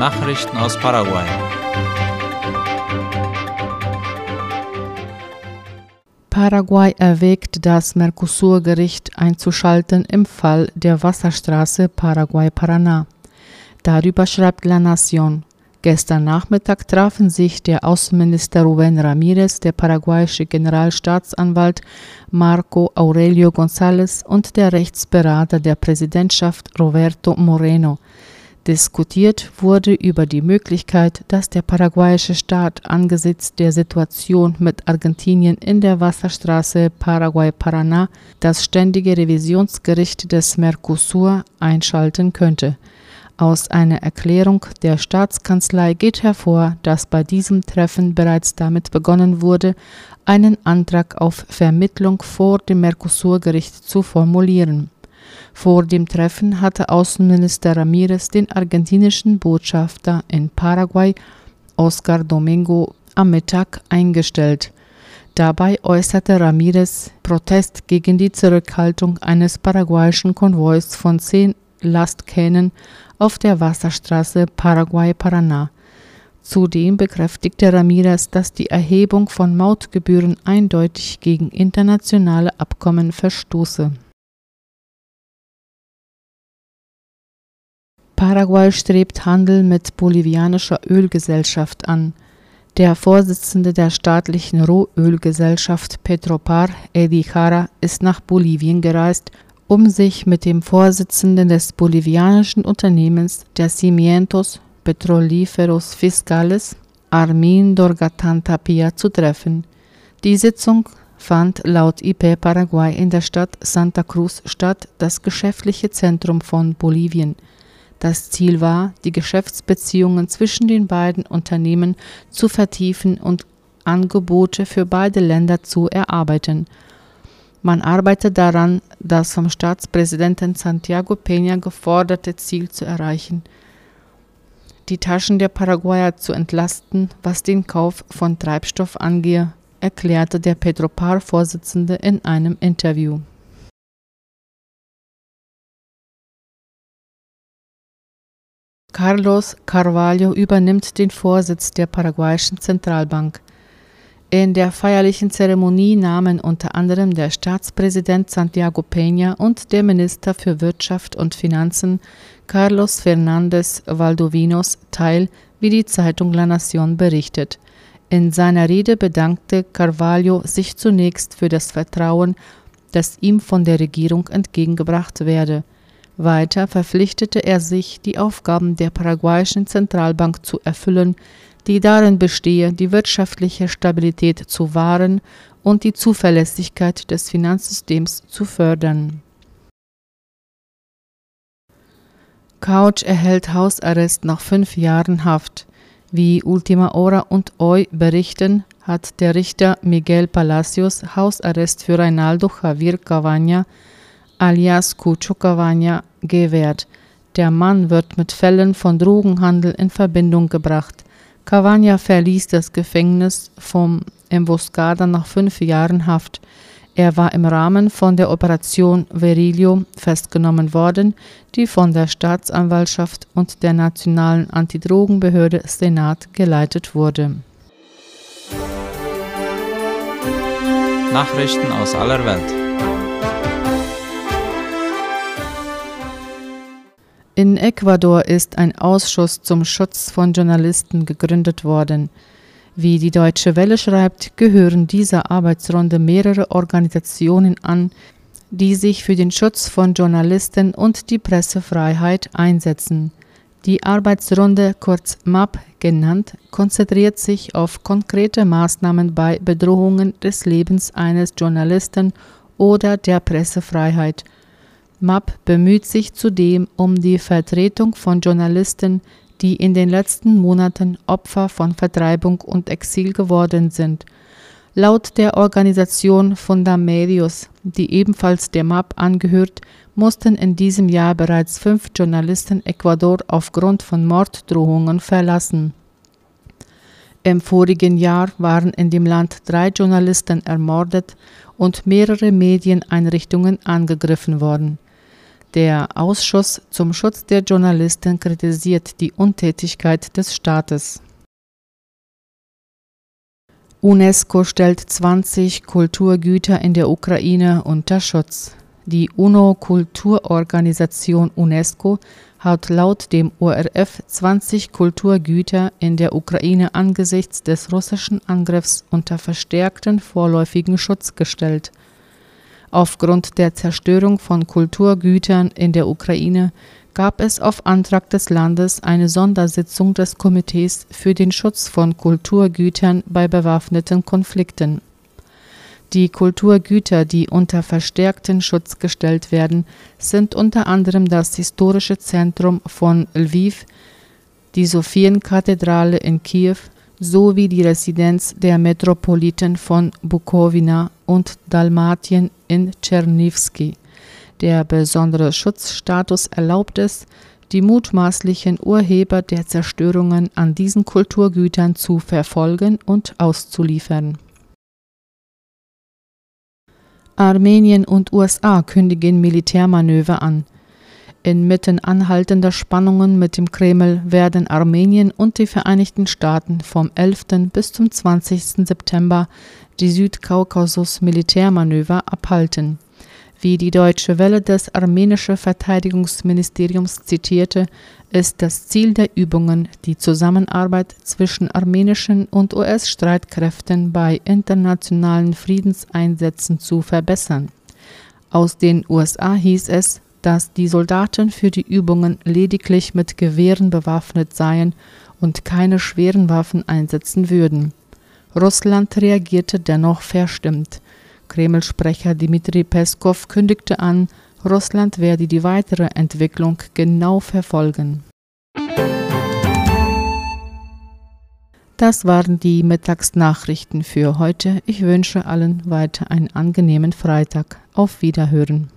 Nachrichten aus Paraguay. Paraguay erwägt, das Mercosur-Gericht einzuschalten im Fall der Wasserstraße Paraguay-Paraná. Darüber schreibt La Nación. Gestern Nachmittag trafen sich der Außenminister Rubén Ramírez, der paraguayische Generalstaatsanwalt Marco Aurelio González und der Rechtsberater der Präsidentschaft Roberto Moreno. Diskutiert wurde über die Möglichkeit, dass der paraguayische Staat angesichts der Situation mit Argentinien in der Wasserstraße Paraguay-Paraná das ständige Revisionsgericht des Mercosur einschalten könnte. Aus einer Erklärung der Staatskanzlei geht hervor, dass bei diesem Treffen bereits damit begonnen wurde, einen Antrag auf Vermittlung vor dem Mercosur-Gericht zu formulieren. Vor dem Treffen hatte Außenminister Ramirez den argentinischen Botschafter in Paraguay, Oscar Domingo, am Mittag eingestellt. Dabei äußerte Ramirez Protest gegen die Zurückhaltung eines paraguayischen Konvois von zehn Lastkähnen auf der Wasserstraße Paraguay-Paraná. Zudem bekräftigte Ramirez, dass die Erhebung von Mautgebühren eindeutig gegen internationale Abkommen verstoße. Paraguay strebt Handel mit bolivianischer Ölgesellschaft an. Der Vorsitzende der staatlichen Rohölgesellschaft Petropar, Eddie Jara, ist nach Bolivien gereist um sich mit dem Vorsitzenden des bolivianischen Unternehmens der Cimientos Petrolíferos Fiscales, Armin Dorgatan Tapia, zu treffen. Die Sitzung fand laut IP Paraguay in der Stadt Santa Cruz statt, das geschäftliche Zentrum von Bolivien. Das Ziel war, die Geschäftsbeziehungen zwischen den beiden Unternehmen zu vertiefen und Angebote für beide Länder zu erarbeiten. Man arbeitet daran, das vom Staatspräsidenten Santiago Peña geforderte Ziel zu erreichen, die Taschen der Paraguayer zu entlasten, was den Kauf von Treibstoff angehe, erklärte der Petropar-Vorsitzende in einem Interview. Carlos Carvalho übernimmt den Vorsitz der paraguayischen Zentralbank. In der feierlichen Zeremonie nahmen unter anderem der Staatspräsident Santiago Peña und der Minister für Wirtschaft und Finanzen Carlos Fernández Valdovinos teil, wie die Zeitung La Nación berichtet. In seiner Rede bedankte Carvalho sich zunächst für das Vertrauen, das ihm von der Regierung entgegengebracht werde. Weiter verpflichtete er sich, die Aufgaben der paraguayischen Zentralbank zu erfüllen, die darin bestehe, die wirtschaftliche Stabilität zu wahren und die Zuverlässigkeit des Finanzsystems zu fördern. Couch erhält Hausarrest nach fünf Jahren Haft. Wie Ultima Hora und OI berichten, hat der Richter Miguel Palacios Hausarrest für Reinaldo Javier Cavagna alias Cucho Cavagna gewährt. Der Mann wird mit Fällen von Drogenhandel in Verbindung gebracht. Cavagna verließ das Gefängnis vom Emboscada nach fünf Jahren Haft. Er war im Rahmen von der Operation Verilio festgenommen worden, die von der Staatsanwaltschaft und der Nationalen Antidrogenbehörde Senat geleitet wurde. Nachrichten aus aller Welt. In Ecuador ist ein Ausschuss zum Schutz von Journalisten gegründet worden. Wie die Deutsche Welle schreibt, gehören dieser Arbeitsrunde mehrere Organisationen an, die sich für den Schutz von Journalisten und die Pressefreiheit einsetzen. Die Arbeitsrunde, kurz MAP genannt, konzentriert sich auf konkrete Maßnahmen bei Bedrohungen des Lebens eines Journalisten oder der Pressefreiheit – MAP bemüht sich zudem um die Vertretung von Journalisten, die in den letzten Monaten Opfer von Vertreibung und Exil geworden sind. Laut der Organisation Fundamedios, die ebenfalls der MAP angehört, mussten in diesem Jahr bereits fünf Journalisten Ecuador aufgrund von Morddrohungen verlassen. Im vorigen Jahr waren in dem Land drei Journalisten ermordet und mehrere Medieneinrichtungen angegriffen worden. Der Ausschuss zum Schutz der Journalisten kritisiert die Untätigkeit des Staates. UNESCO stellt 20 Kulturgüter in der Ukraine unter Schutz. Die UNO-Kulturorganisation UNESCO hat laut dem ORF 20 Kulturgüter in der Ukraine angesichts des russischen Angriffs unter verstärkten vorläufigen Schutz gestellt. Aufgrund der Zerstörung von Kulturgütern in der Ukraine gab es auf Antrag des Landes eine Sondersitzung des Komitees für den Schutz von Kulturgütern bei bewaffneten Konflikten. Die Kulturgüter, die unter verstärkten Schutz gestellt werden, sind unter anderem das historische Zentrum von Lviv, die Sophienkathedrale in Kiew sowie die Residenz der Metropoliten von Bukowina und Dalmatien in Tschernivsky. Der besondere Schutzstatus erlaubt es, die mutmaßlichen Urheber der Zerstörungen an diesen Kulturgütern zu verfolgen und auszuliefern. Armenien und USA kündigen Militärmanöver an. Inmitten anhaltender Spannungen mit dem Kreml werden Armenien und die Vereinigten Staaten vom 11. bis zum 20. September die Südkaukasus-Militärmanöver abhalten. Wie die Deutsche Welle des armenischen Verteidigungsministeriums zitierte, ist das Ziel der Übungen, die Zusammenarbeit zwischen armenischen und US-Streitkräften bei internationalen Friedenseinsätzen zu verbessern. Aus den USA hieß es, dass die Soldaten für die Übungen lediglich mit Gewehren bewaffnet seien und keine schweren Waffen einsetzen würden. Russland reagierte dennoch verstimmt. Kreml-Sprecher Dmitri Peskov kündigte an, Russland werde die weitere Entwicklung genau verfolgen. Das waren die Mittagsnachrichten für heute. Ich wünsche allen weiter einen angenehmen Freitag. Auf Wiederhören.